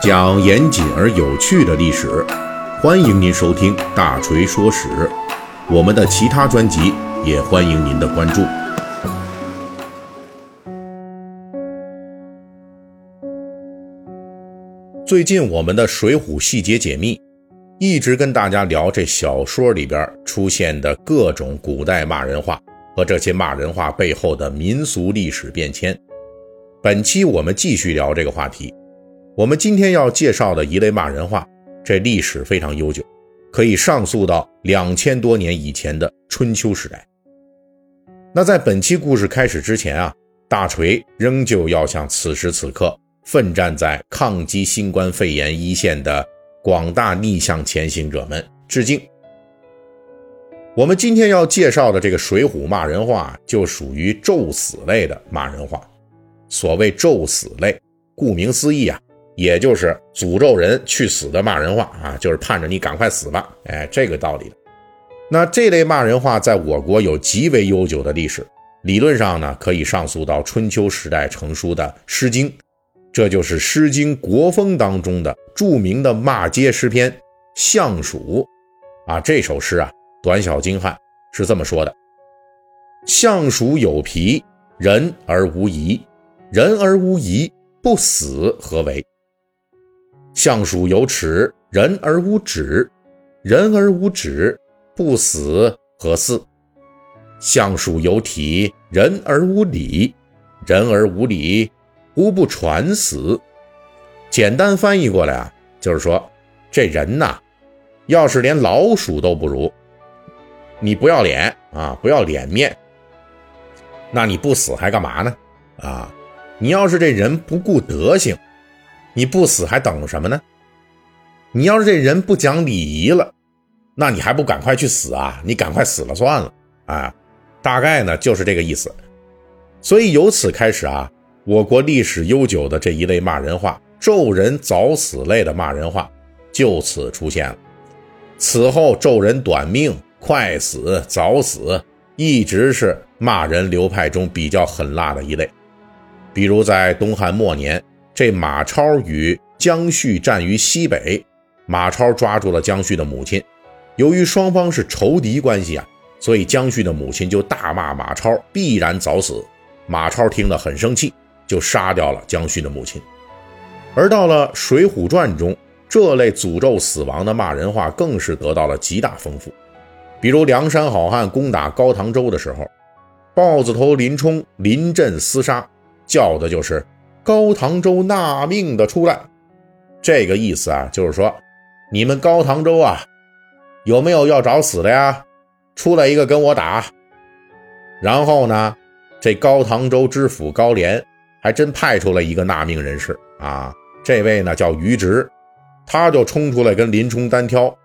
讲严谨而有趣的历史，欢迎您收听《大锤说史》。我们的其他专辑也欢迎您的关注。最近我们的《水浒细节解密》一直跟大家聊这小说里边出现的各种古代骂人话和这些骂人话背后的民俗历史变迁。本期我们继续聊这个话题。我们今天要介绍的一类骂人话，这历史非常悠久，可以上溯到两千多年以前的春秋时代。那在本期故事开始之前啊，大锤仍旧要向此时此刻奋战在抗击新冠肺炎一线的广大逆向前行者们致敬。我们今天要介绍的这个《水浒》骂人话，就属于咒死类的骂人话。所谓咒死类，顾名思义啊。也就是诅咒人去死的骂人话啊，就是盼着你赶快死吧，哎，这个道理。那这类骂人话在我国有极为悠久的历史，理论上呢可以上溯到春秋时代成书的《诗经》，这就是《诗经·国风》当中的著名的骂街诗篇《相鼠》啊。这首诗啊短小精悍，是这么说的：“相鼠有皮，人而无仪；人而无仪，不死何为？”相鼠有齿，人而无止；人而无止，不死何似？相鼠有体，人而无礼；人而无礼，无不传死。简单翻译过来啊，就是说这人呐，要是连老鼠都不如，你不要脸啊，不要脸面，那你不死还干嘛呢？啊，你要是这人不顾德行。你不死还等什么呢？你要是这人不讲礼仪了，那你还不赶快去死啊？你赶快死了算了啊！大概呢就是这个意思。所以由此开始啊，我国历史悠久的这一类骂人话——咒人早死类的骂人话，就此出现了。此后咒人短命、快死、早死，一直是骂人流派中比较狠辣的一类。比如在东汉末年。这马超与姜旭战于西北，马超抓住了姜旭的母亲。由于双方是仇敌关系啊，所以姜旭的母亲就大骂马超必然早死。马超听了很生气，就杀掉了姜旭的母亲。而到了《水浒传》中，这类诅咒死亡的骂人话更是得到了极大丰富。比如梁山好汉攻打高唐州的时候，豹子头林冲临阵厮杀，叫的就是。高唐州纳命的出来，这个意思啊，就是说，你们高唐州啊，有没有要找死的呀？出来一个跟我打。然后呢，这高唐州知府高廉还真派出了一个纳命人士啊，这位呢叫于直，他就冲出来跟林冲单挑，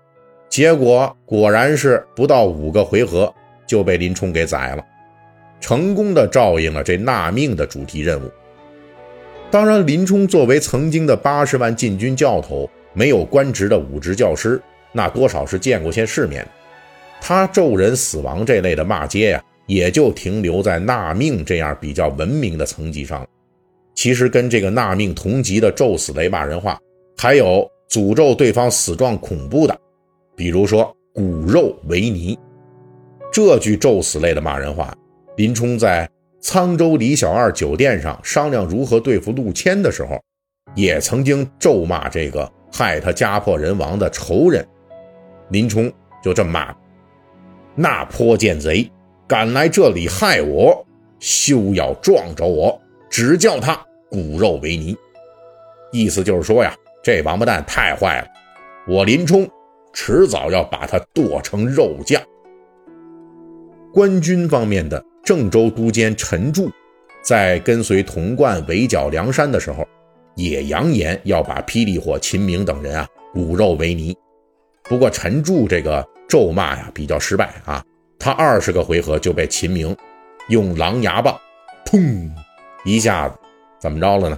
结果果然是不到五个回合就被林冲给宰了，成功的照应了这纳命的主题任务。当然，林冲作为曾经的八十万禁军教头，没有官职的武职教师，那多少是见过些世面。他咒人死亡这类的骂街呀，也就停留在纳命这样比较文明的层级上。其实跟这个纳命同级的咒死类骂人话，还有诅咒对方死状恐怖的，比如说“骨肉为泥”这句咒死类的骂人话，林冲在。沧州李小二酒店上商量如何对付陆谦的时候，也曾经咒骂这个害他家破人亡的仇人。林冲就这么骂：“那泼贱贼敢来这里害我，休要撞着我，只叫他骨肉为泥。”意思就是说呀，这王八蛋太坏了，我林冲迟早要把他剁成肉酱。官军方面的。郑州都监陈柱，在跟随童贯围剿梁山的时候，也扬言要把霹雳火、秦明等人啊骨肉为泥。不过陈柱这个咒骂呀比较失败啊，他二十个回合就被秦明用狼牙棒，砰一下子怎么着了呢？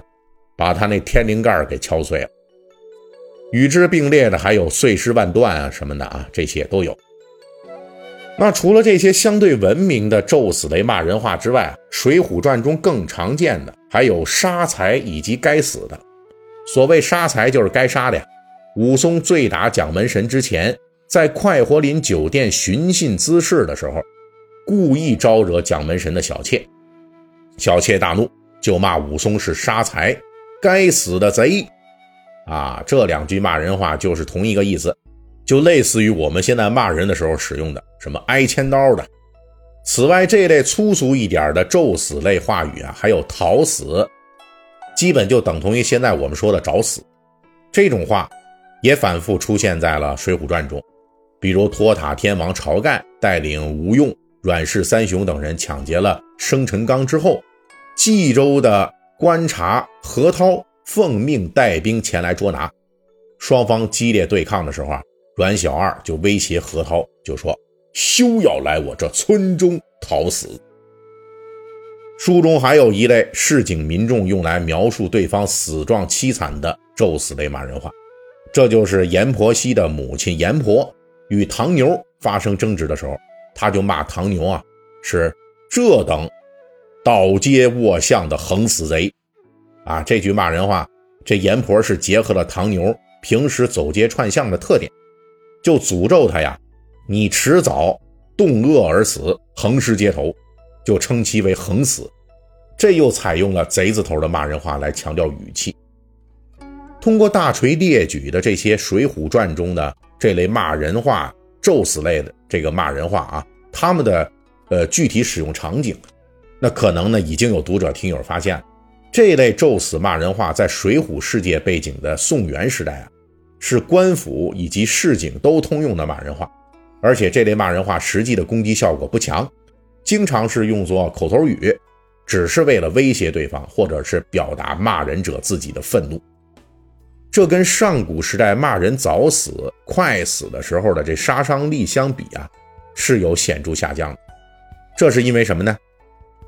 把他那天灵盖给敲碎了。与之并列的还有碎尸万段啊什么的啊，这些都有。那除了这些相对文明的咒死类骂人话之外，《水浒传》中更常见的还有杀财以及该死的。所谓杀财就是该杀的呀。武松醉打蒋门神之前，在快活林酒店寻衅滋事的时候，故意招惹蒋门神的小妾，小妾大怒，就骂武松是杀财，该死的贼。啊，这两句骂人话就是同一个意思，就类似于我们现在骂人的时候使用的什么挨千刀的。此外，这类粗俗一点的咒死类话语啊，还有讨死，基本就等同于现在我们说的找死。这种话也反复出现在了《水浒传》中，比如托塔天王晁盖带领吴用、阮氏三雄等人抢劫了生辰纲之后，冀州的观察何涛。奉命带兵前来捉拿，双方激烈对抗的时候啊，阮小二就威胁何涛，就说：“休要来我这村中讨死。”书中还有一类市井民众用来描述对方死状凄惨的咒死类骂人话，这就是阎婆惜的母亲阎婆与唐牛发生争执的时候，他就骂唐牛啊是这等倒街卧巷的横死贼。啊，这句骂人话，这阎婆是结合了唐牛平时走街串巷的特点，就诅咒他呀，你迟早冻饿而死，横尸街头，就称其为横死。这又采用了贼字头的骂人话来强调语气。通过大锤列举的这些《水浒传》中的这类骂人话、咒死类的这个骂人话啊，他们的呃具体使用场景，那可能呢已经有读者听友发现。这类咒死骂人话，在水浒世界背景的宋元时代啊，是官府以及市井都通用的骂人话，而且这类骂人话实际的攻击效果不强，经常是用作口头语，只是为了威胁对方，或者是表达骂人者自己的愤怒。这跟上古时代骂人早死、快死的时候的这杀伤力相比啊，是有显著下降的。这是因为什么呢？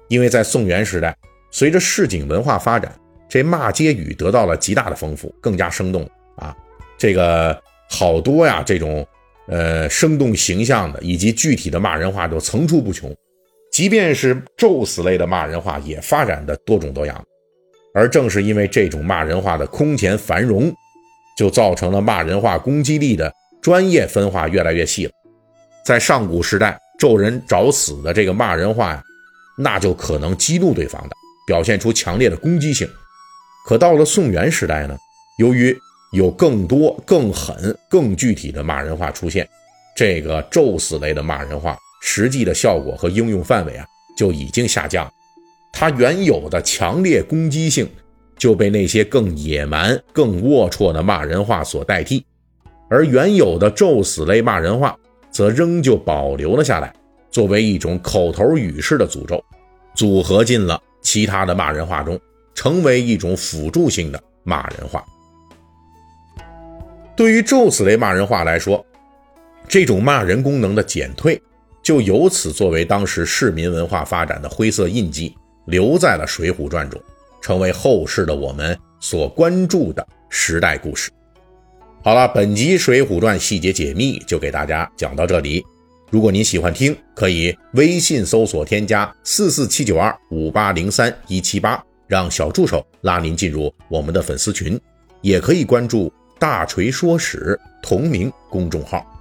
因为在宋元时代。随着市井文化发展，这骂街语得到了极大的丰富，更加生动啊！这个好多呀，这种呃生动形象的以及具体的骂人话都层出不穷。即便是咒死类的骂人话，也发展的多种多样。而正是因为这种骂人话的空前繁荣，就造成了骂人话攻击力的专业分化越来越细了。在上古时代，咒人找死的这个骂人话呀，那就可能激怒对方的。表现出强烈的攻击性，可到了宋元时代呢，由于有更多、更狠、更具体的骂人话出现，这个咒死类的骂人话实际的效果和应用范围啊就已经下降，它原有的强烈攻击性就被那些更野蛮、更龌龊的骂人话所代替，而原有的咒死类骂人话则仍旧保留了下来，作为一种口头语式的诅咒，组合进了。其他的骂人话中，成为一种辅助性的骂人话。对于咒死类骂人话来说，这种骂人功能的减退，就由此作为当时市民文化发展的灰色印记，留在了《水浒传》中，成为后世的我们所关注的时代故事。好了，本集《水浒传》细节解密就给大家讲到这里。如果您喜欢听，可以微信搜索添加四四七九二五八零三一七八，让小助手拉您进入我们的粉丝群，也可以关注“大锤说史”同名公众号。